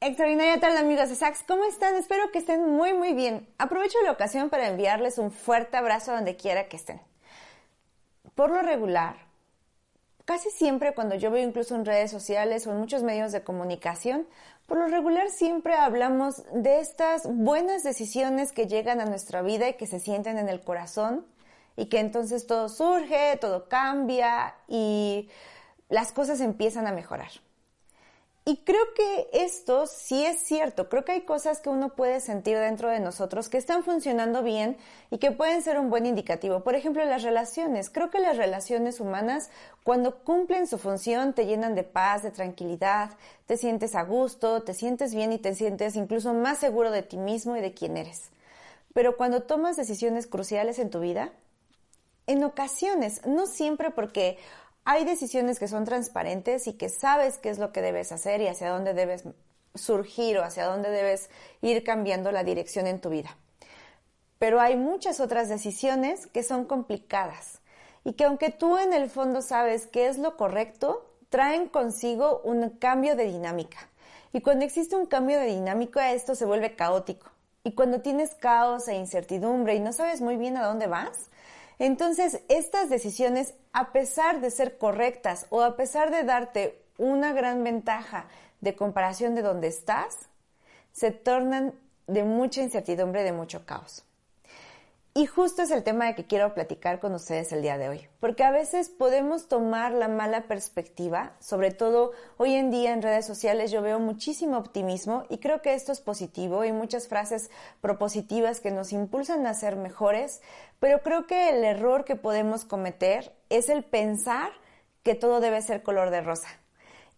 Extraordinaria tarde amigos de Sax, ¿cómo están? Espero que estén muy muy bien. Aprovecho la ocasión para enviarles un fuerte abrazo donde quiera que estén. Por lo regular, casi siempre cuando yo veo incluso en redes sociales o en muchos medios de comunicación, por lo regular siempre hablamos de estas buenas decisiones que llegan a nuestra vida y que se sienten en el corazón y que entonces todo surge, todo cambia y las cosas empiezan a mejorar. Y creo que esto sí es cierto, creo que hay cosas que uno puede sentir dentro de nosotros que están funcionando bien y que pueden ser un buen indicativo. Por ejemplo, las relaciones. Creo que las relaciones humanas, cuando cumplen su función, te llenan de paz, de tranquilidad, te sientes a gusto, te sientes bien y te sientes incluso más seguro de ti mismo y de quién eres. Pero cuando tomas decisiones cruciales en tu vida, en ocasiones, no siempre porque hay decisiones que son transparentes y que sabes qué es lo que debes hacer y hacia dónde debes surgir o hacia dónde debes ir cambiando la dirección en tu vida. Pero hay muchas otras decisiones que son complicadas y que aunque tú en el fondo sabes qué es lo correcto, traen consigo un cambio de dinámica. Y cuando existe un cambio de dinámica, esto se vuelve caótico. Y cuando tienes caos e incertidumbre y no sabes muy bien a dónde vas, entonces, estas decisiones, a pesar de ser correctas o a pesar de darte una gran ventaja de comparación de donde estás, se tornan de mucha incertidumbre, de mucho caos. Y justo es el tema de que quiero platicar con ustedes el día de hoy, porque a veces podemos tomar la mala perspectiva, sobre todo hoy en día en redes sociales yo veo muchísimo optimismo y creo que esto es positivo y muchas frases propositivas que nos impulsan a ser mejores, pero creo que el error que podemos cometer es el pensar que todo debe ser color de rosa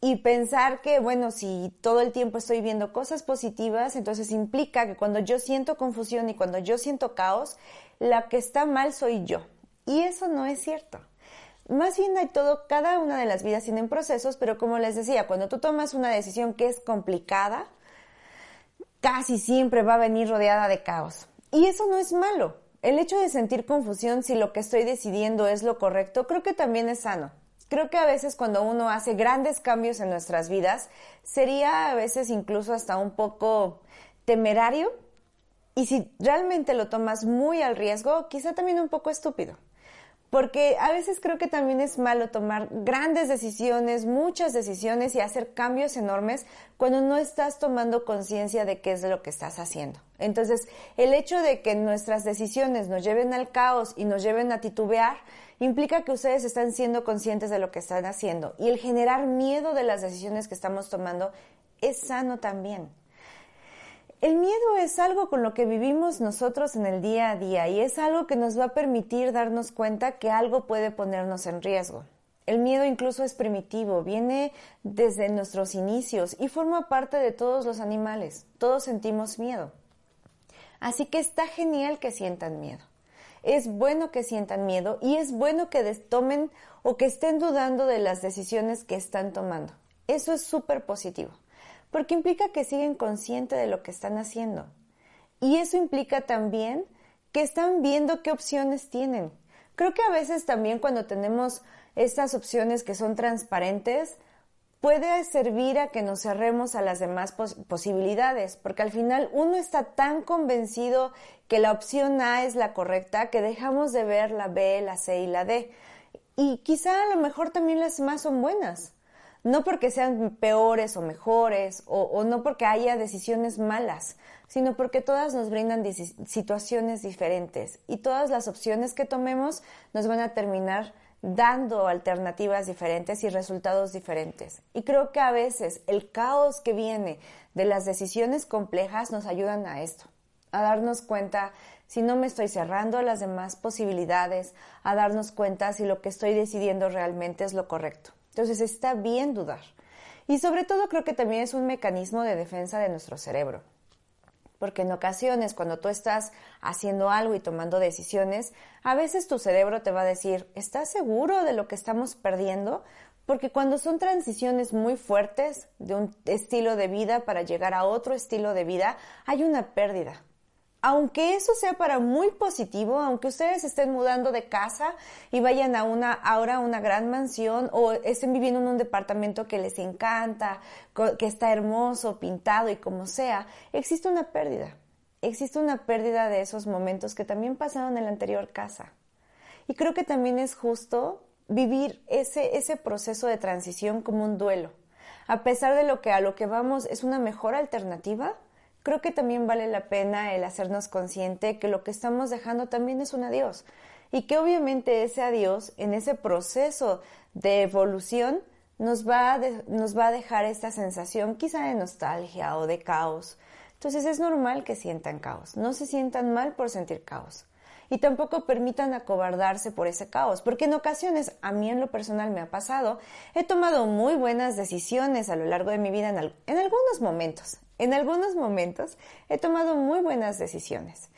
y pensar que, bueno, si todo el tiempo estoy viendo cosas positivas, entonces implica que cuando yo siento confusión y cuando yo siento caos, la que está mal soy yo. Y eso no es cierto. Más bien hay todo, cada una de las vidas tienen procesos, pero como les decía, cuando tú tomas una decisión que es complicada, casi siempre va a venir rodeada de caos. Y eso no es malo. El hecho de sentir confusión si lo que estoy decidiendo es lo correcto, creo que también es sano. Creo que a veces cuando uno hace grandes cambios en nuestras vidas, sería a veces incluso hasta un poco temerario y si realmente lo tomas muy al riesgo, quizá también un poco estúpido. Porque a veces creo que también es malo tomar grandes decisiones, muchas decisiones y hacer cambios enormes cuando no estás tomando conciencia de qué es lo que estás haciendo. Entonces, el hecho de que nuestras decisiones nos lleven al caos y nos lleven a titubear, implica que ustedes están siendo conscientes de lo que están haciendo y el generar miedo de las decisiones que estamos tomando es sano también. El miedo es algo con lo que vivimos nosotros en el día a día y es algo que nos va a permitir darnos cuenta que algo puede ponernos en riesgo. El miedo incluso es primitivo, viene desde nuestros inicios y forma parte de todos los animales. Todos sentimos miedo. Así que está genial que sientan miedo es bueno que sientan miedo y es bueno que tomen o que estén dudando de las decisiones que están tomando. Eso es súper positivo, porque implica que siguen conscientes de lo que están haciendo. Y eso implica también que están viendo qué opciones tienen. Creo que a veces también cuando tenemos estas opciones que son transparentes, puede servir a que nos cerremos a las demás posibilidades, porque al final uno está tan convencido que la opción A es la correcta que dejamos de ver la B, la C y la D. Y quizá a lo mejor también las más son buenas. No porque sean peores o mejores, o no porque haya decisiones malas, sino porque todas nos brindan situaciones diferentes y todas las opciones que tomemos nos van a terminar dando alternativas diferentes y resultados diferentes. Y creo que a veces el caos que viene de las decisiones complejas nos ayudan a esto, a darnos cuenta si no me estoy cerrando a las demás posibilidades, a darnos cuenta si lo que estoy decidiendo realmente es lo correcto. Entonces está bien dudar. Y sobre todo creo que también es un mecanismo de defensa de nuestro cerebro. Porque en ocasiones cuando tú estás haciendo algo y tomando decisiones, a veces tu cerebro te va a decir, ¿estás seguro de lo que estamos perdiendo? Porque cuando son transiciones muy fuertes de un estilo de vida para llegar a otro estilo de vida, hay una pérdida aunque eso sea para muy positivo, aunque ustedes estén mudando de casa y vayan a una, ahora a una gran mansión o estén viviendo en un departamento que les encanta, que está hermoso, pintado y como sea, existe una pérdida. Existe una pérdida de esos momentos que también pasaron en la anterior casa. Y creo que también es justo vivir ese, ese proceso de transición como un duelo. A pesar de lo que a lo que vamos es una mejor alternativa, creo que también vale la pena el hacernos consciente que lo que estamos dejando también es un adiós y que obviamente ese adiós en ese proceso de evolución nos va, a nos va a dejar esta sensación quizá de nostalgia o de caos. Entonces es normal que sientan caos, no se sientan mal por sentir caos. Y tampoco permitan acobardarse por ese caos, porque en ocasiones, a mí en lo personal me ha pasado, he tomado muy buenas decisiones a lo largo de mi vida en, en algunos momentos, en algunos momentos he tomado muy buenas decisiones.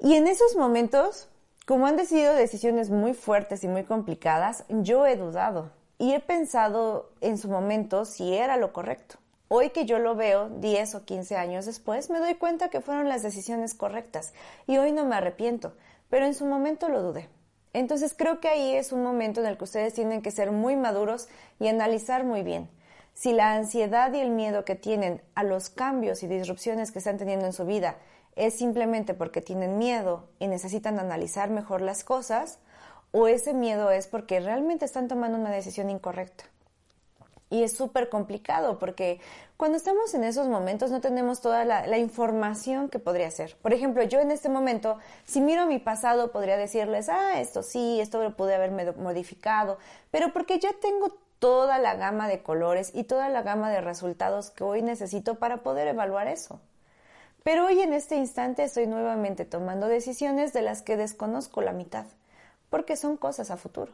Y en esos momentos, como han decidido decisiones muy fuertes y muy complicadas, yo he dudado y he pensado en su momento si era lo correcto. Hoy que yo lo veo 10 o 15 años después, me doy cuenta que fueron las decisiones correctas y hoy no me arrepiento, pero en su momento lo dudé. Entonces creo que ahí es un momento en el que ustedes tienen que ser muy maduros y analizar muy bien si la ansiedad y el miedo que tienen a los cambios y disrupciones que están teniendo en su vida es simplemente porque tienen miedo y necesitan analizar mejor las cosas, o ese miedo es porque realmente están tomando una decisión incorrecta. Y es súper complicado porque cuando estamos en esos momentos no tenemos toda la, información que podría ser. Por ejemplo, yo en este momento, si miro mi pasado, podría decirles, ah, esto sí, esto lo pude haberme modificado, pero porque ya tengo toda la gama de colores y toda la gama de resultados que hoy necesito para poder evaluar eso. Pero hoy en este instante estoy nuevamente tomando decisiones de las que desconozco la mitad, porque son cosas a futuro.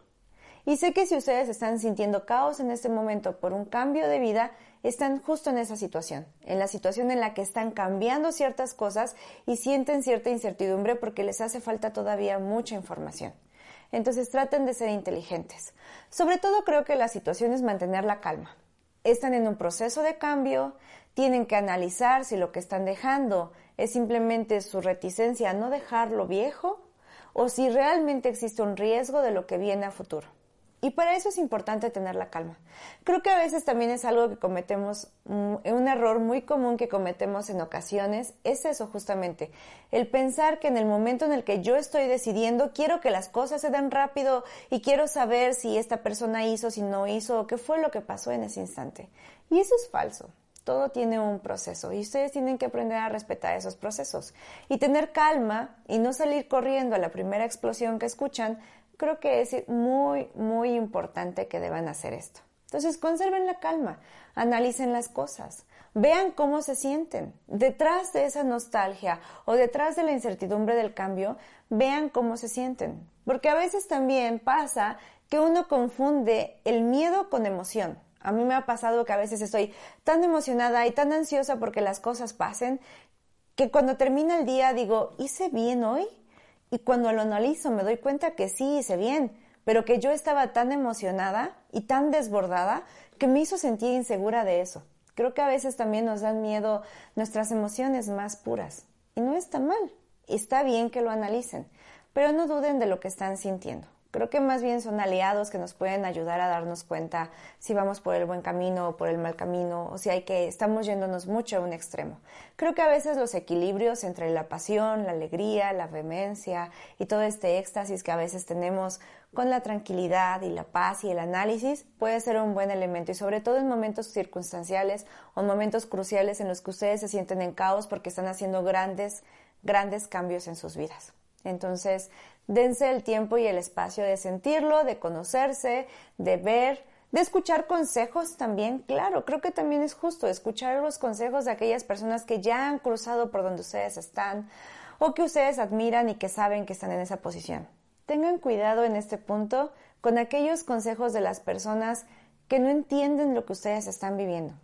Y sé que si ustedes están sintiendo caos en este momento por un cambio de vida, están justo en esa situación, en la situación en la que están cambiando ciertas cosas y sienten cierta incertidumbre porque les hace falta todavía mucha información. Entonces traten de ser inteligentes. Sobre todo creo que la situación es mantener la calma. Están en un proceso de cambio, tienen que analizar si lo que están dejando es simplemente su reticencia a no dejar lo viejo o si realmente existe un riesgo de lo que viene a futuro. Y para eso es importante tener la calma. Creo que a veces también es algo que cometemos, mm, un error muy común que cometemos en ocasiones, es eso justamente, el pensar que en el momento en el que yo estoy decidiendo, quiero que las cosas se den rápido y quiero saber si esta persona hizo, si no hizo, qué fue lo que pasó en ese instante. Y eso es falso. Todo tiene un proceso y ustedes tienen que aprender a respetar esos procesos y tener calma y no salir corriendo a la primera explosión que escuchan creo que es muy, muy importante que deban hacer esto. Entonces, conserven la calma, analicen las cosas, vean cómo se sienten. Detrás de esa nostalgia o detrás de la incertidumbre del cambio, vean cómo se sienten. Porque a veces también pasa que uno confunde el miedo con emoción. A mí me ha pasado que a veces estoy tan emocionada y tan ansiosa porque las cosas pasen que cuando termina el día digo, ¿hice bien hoy? Y cuando lo analizo me doy cuenta que sí hice bien, pero que yo estaba tan emocionada y tan desbordada que me hizo sentir insegura de eso. Creo que a veces también nos dan miedo nuestras emociones más puras. Y no está mal. Está bien que lo analicen, pero no duden de lo que están sintiendo. Creo que más bien son aliados que nos pueden ayudar a darnos cuenta si vamos por el buen camino o por el mal camino o si hay que estamos yéndonos mucho a un extremo. Creo que a veces los equilibrios entre la pasión, la alegría, la vehemencia y todo este éxtasis que a veces tenemos con la tranquilidad y la paz y el análisis puede ser un buen elemento y sobre todo en momentos circunstanciales o en momentos cruciales en los que ustedes se sienten en caos porque están haciendo grandes, grandes cambios en sus vidas. Entonces, dense el tiempo y el espacio de sentirlo, de conocerse, de ver, de escuchar consejos también. Claro, creo que también es justo escuchar los consejos de aquellas personas que ya han cruzado por donde ustedes están o que ustedes admiran y que saben que están en esa posición. Tengan cuidado en este punto con aquellos consejos de las personas que no entienden lo que ustedes están viviendo.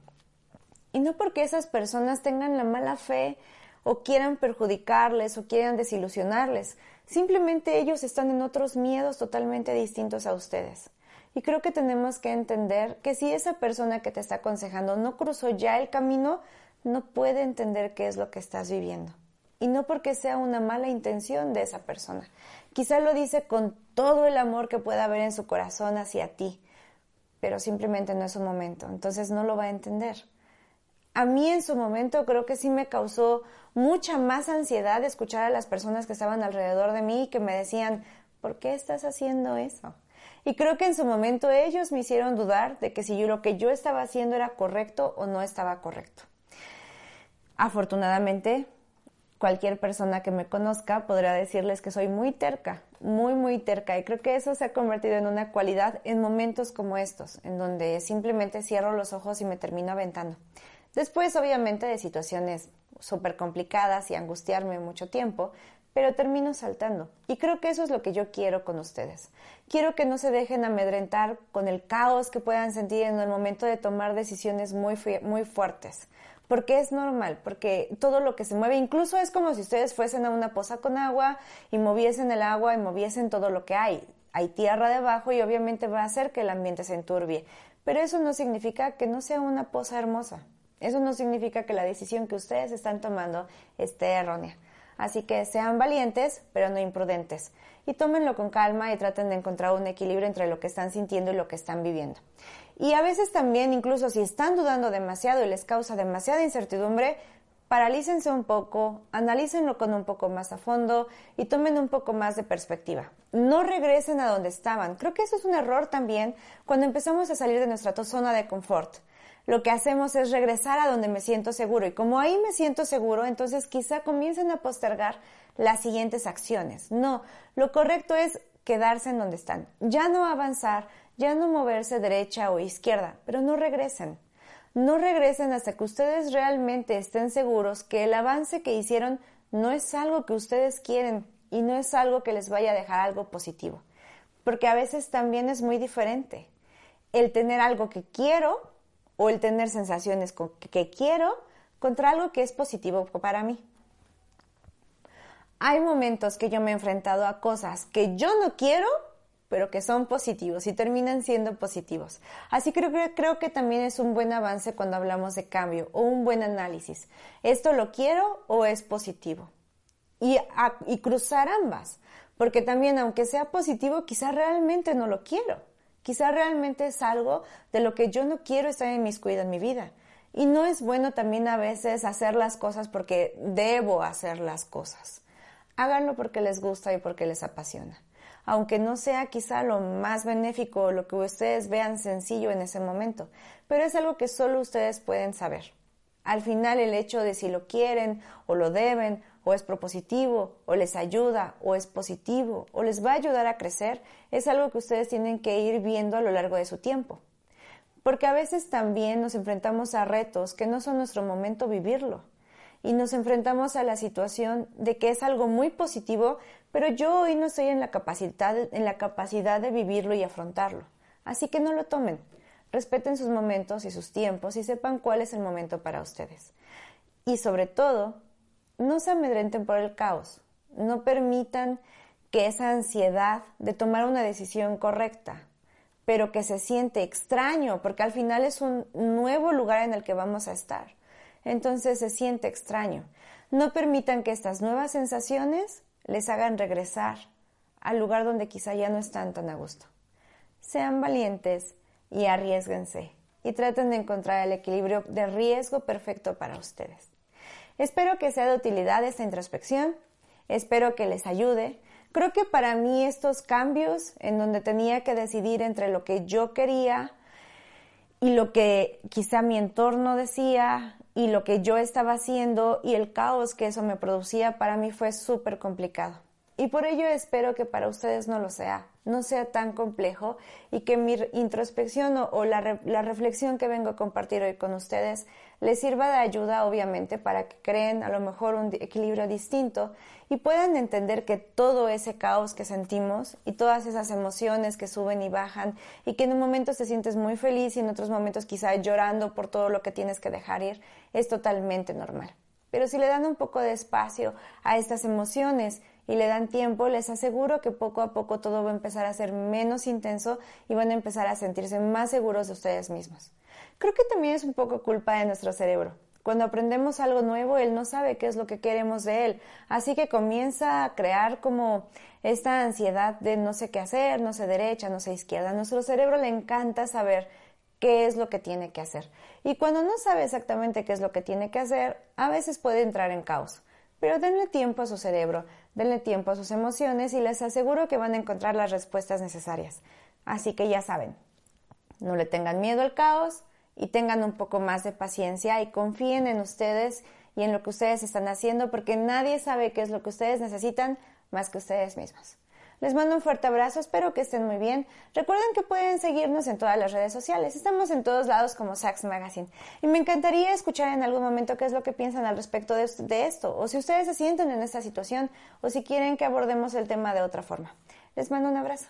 Y no porque esas personas tengan la mala fe o quieran perjudicarles o quieran desilusionarles, simplemente ellos están en otros miedos totalmente distintos a ustedes. Y creo que tenemos que entender que si esa persona que te está aconsejando no cruzó ya el camino, no puede entender qué es lo que estás viviendo. Y no porque sea una mala intención de esa persona. Quizá lo dice con todo el amor que pueda haber en su corazón hacia ti, pero simplemente no es su momento. Entonces no lo va a entender. A mí en su momento creo que sí me causó mucha más ansiedad escuchar a las personas que estaban alrededor de mí y que me decían, ¿por qué estás haciendo eso? Y creo que en su momento ellos me hicieron dudar de que si yo, lo que yo estaba haciendo era correcto o no estaba correcto. Afortunadamente, cualquier persona que me conozca podrá decirles que soy muy terca, muy, muy terca. Y creo que eso se ha convertido en una cualidad en momentos como estos, en donde simplemente cierro los ojos y me termino aventando. Después, obviamente, de situaciones súper complicadas y angustiarme mucho tiempo, pero termino saltando. Y creo que eso es lo que yo quiero con ustedes. Quiero que no se dejen amedrentar con el caos que puedan sentir en el momento de tomar decisiones muy, fuertes. Porque es normal, porque todo lo que se mueve, incluso es como si ustedes fuesen a una poza con agua y moviesen el agua y moviesen todo lo que hay. Hay tierra debajo y obviamente va a hacer que el ambiente se enturbie. Pero eso no significa que no sea una poza hermosa. Eso no significa que la decisión que ustedes están tomando esté errónea. Así que sean valientes, pero no imprudentes. Y tómenlo con calma y traten de encontrar un equilibrio entre lo que están sintiendo y lo que están viviendo. Y a veces también, incluso si están dudando demasiado y les causa demasiada incertidumbre, paralícense un poco, analícenlo con un poco más a fondo y tomen un poco más de perspectiva. No regresen a donde estaban. Creo que eso es un error también cuando empezamos a salir de nuestra zona de confort lo que hacemos es regresar a donde me siento seguro. Y como ahí me siento seguro, entonces quizá comiencen a postergar las siguientes acciones. No, lo correcto es quedarse en donde están. Ya no avanzar, ya no moverse derecha o izquierda, pero no regresen. No regresen hasta que ustedes realmente estén seguros que el avance que hicieron no es algo que ustedes quieren y no es algo que les vaya a dejar algo positivo. Porque a veces también es muy diferente. El tener algo que quiero o el tener sensaciones que quiero contra algo que es positivo para mí. Hay momentos que yo me he enfrentado a cosas que yo no quiero, pero que son positivos y terminan siendo positivos. Así que creo, creo que también es un buen avance cuando hablamos de cambio o un buen análisis. ¿Esto lo quiero o es positivo? Y, y cruzar ambas, porque también aunque sea positivo, quizá realmente no lo quiero. Quizá realmente es algo de lo que yo no quiero estar inmiscuida en mi vida. Y no es bueno también a veces hacer las cosas porque debo hacer las cosas. Háganlo porque les gusta y porque les apasiona. Aunque no sea quizá lo más benéfico o lo que ustedes vean sencillo en ese momento, pero es algo que solo ustedes pueden saber. Al final el hecho de si lo quieren o lo deben o es propositivo, o les ayuda, o es positivo, o les va a ayudar a crecer, es algo que ustedes tienen que ir viendo a lo largo de su tiempo. Porque a veces también nos enfrentamos a retos que no son nuestro momento vivirlo. Y nos enfrentamos a la situación de que es algo muy positivo, pero yo hoy no estoy en la capacidad, en la capacidad de vivirlo y afrontarlo. Así que no lo tomen. Respeten sus momentos y sus tiempos y sepan cuál es el momento para ustedes. Y sobre todo, no se amedrenten por el caos, no permitan que esa ansiedad de tomar una decisión correcta, pero que se siente extraño, porque al final es un nuevo lugar en el que vamos a estar. Entonces se siente extraño. No permitan que estas nuevas sensaciones les hagan regresar al lugar donde quizá ya no están tan a gusto. Sean valientes y arriesguense y traten de encontrar el equilibrio de riesgo perfecto para ustedes. Espero que sea de utilidad esta introspección, espero que les ayude. Creo que para mí estos cambios en donde tenía que decidir entre lo que yo quería y lo que quizá mi entorno decía y lo que yo estaba haciendo y el caos que eso me producía para mí fue súper complicado. Y por ello espero que para ustedes no lo sea, no sea tan complejo y que mi introspección o, la, la, reflexión que vengo a compartir hoy con ustedes les sirva de ayuda, obviamente, para que creen a lo mejor un equilibrio distinto y puedan entender que todo ese caos que sentimos y todas esas emociones que suben y bajan y que en un momento te sientes muy feliz y en otros momentos quizá llorando por todo lo que tienes que dejar ir, es totalmente normal. Pero si le dan un poco de espacio a estas emociones y le dan tiempo, les aseguro que poco a poco todo va a empezar a ser menos intenso y van a empezar a sentirse más seguros de ustedes mismos. Creo que también es un poco culpa de nuestro cerebro. Cuando aprendemos algo nuevo, él no sabe qué es lo que queremos de él. Así que comienza a crear como esta ansiedad de no sé qué hacer, no sé derecha, no sé izquierda. A nuestro cerebro le encanta saber qué es lo que tiene que hacer. Y cuando no sabe exactamente qué es lo que tiene que hacer, a veces puede entrar en caos. Pero denle tiempo a su cerebro, denle tiempo a sus emociones y les aseguro que van a encontrar las respuestas necesarias. Así que ya saben, no le tengan miedo al caos y tengan un poco más de paciencia y confíen en ustedes y en lo que ustedes están haciendo porque nadie sabe qué es lo que ustedes necesitan más que ustedes mismos. Les mando un fuerte abrazo, espero que estén muy bien. Recuerden que pueden seguirnos en todas las redes sociales. Estamos en todos lados como Sax Magazine. Y me encantaría escuchar en algún momento qué es lo que piensan al respecto de, de esto, o si ustedes se sienten en esta situación, o si quieren que abordemos el tema de otra forma. Les mando un abrazo.